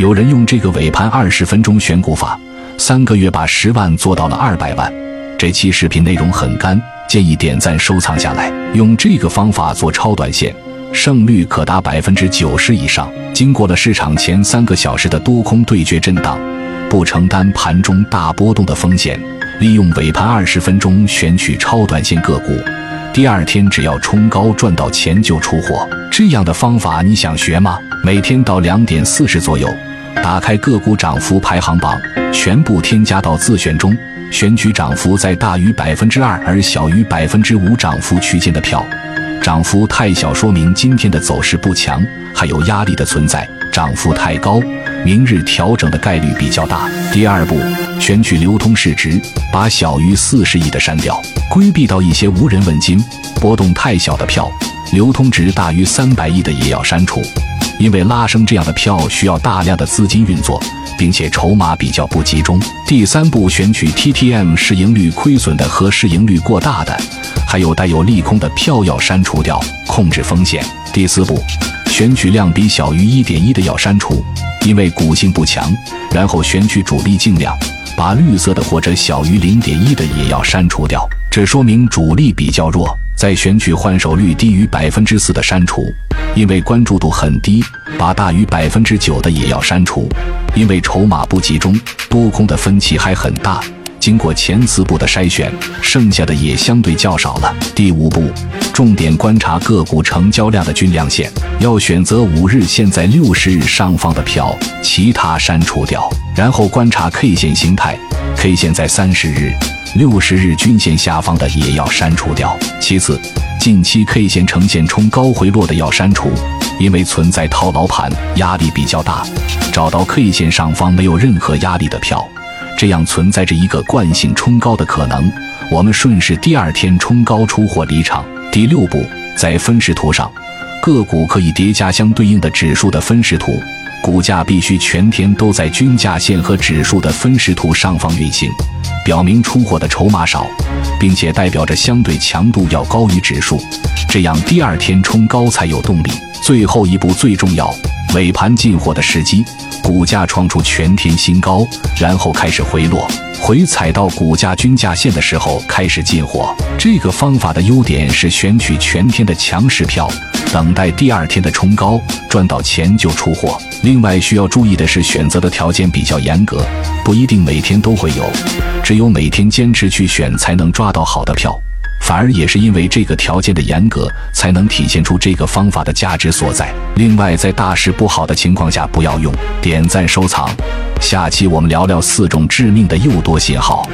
有人用这个尾盘二十分钟选股法，三个月把十万做到了二百万。这期视频内容很干，建议点赞收藏下来。用这个方法做超短线，胜率可达百分之九十以上。经过了市场前三个小时的多空对决震荡，不承担盘中大波动的风险，利用尾盘二十分钟选取超短线个股。第二天只要冲高赚到钱就出货，这样的方法你想学吗？每天到两点四十左右，打开个股涨幅排行榜，全部添加到自选中，选取涨幅在大于百分之二而小于百分之五涨幅区间的票。涨幅太小说明今天的走势不强，还有压力的存在；涨幅太高，明日调整的概率比较大。第二步，选取流通市值，把小于四十亿的删掉。规避到一些无人问津、波动太小的票，流通值大于三百亿的也要删除，因为拉升这样的票需要大量的资金运作，并且筹码比较不集中。第三步，选取 TTM 市盈率亏损的和市盈率过大的，还有带有利空的票要删除掉，控制风险。第四步，选取量比小于一点一的要删除，因为股性不强。然后选取主力净量，把绿色的或者小于零点一的也要删除掉。这说明主力比较弱，再选取换手率低于百分之四的删除，因为关注度很低；把大于百分之九的也要删除，因为筹码不集中，多空的分歧还很大。经过前四步的筛选，剩下的也相对较少了。第五步，重点观察个股成交量的均量线，要选择五日线在六十日上方的票，其他删除掉。然后观察 K 线形态，K 线在三十日。六十日均线下方的也要删除掉。其次，近期 K 线呈现冲高回落的要删除，因为存在套牢盘，压力比较大。找到 K 线上方没有任何压力的票，这样存在着一个惯性冲高的可能。我们顺势第二天冲高出货离场。第六步，在分时图上，个股可以叠加相对应的指数的分时图，股价必须全天都在均价线和指数的分时图上方运行。表明出货的筹码少，并且代表着相对强度要高于指数，这样第二天冲高才有动力。最后一步最重要，尾盘进货的时机，股价创出全天新高，然后开始回落，回踩到股价均价线的时候开始进货。这个方法的优点是选取全天的强势票。等待第二天的冲高，赚到钱就出货。另外需要注意的是，选择的条件比较严格，不一定每天都会有，只有每天坚持去选，才能抓到好的票。反而也是因为这个条件的严格，才能体现出这个方法的价值所在。另外，在大事不好的情况下不要用。点赞收藏，下期我们聊聊四种致命的诱多信号。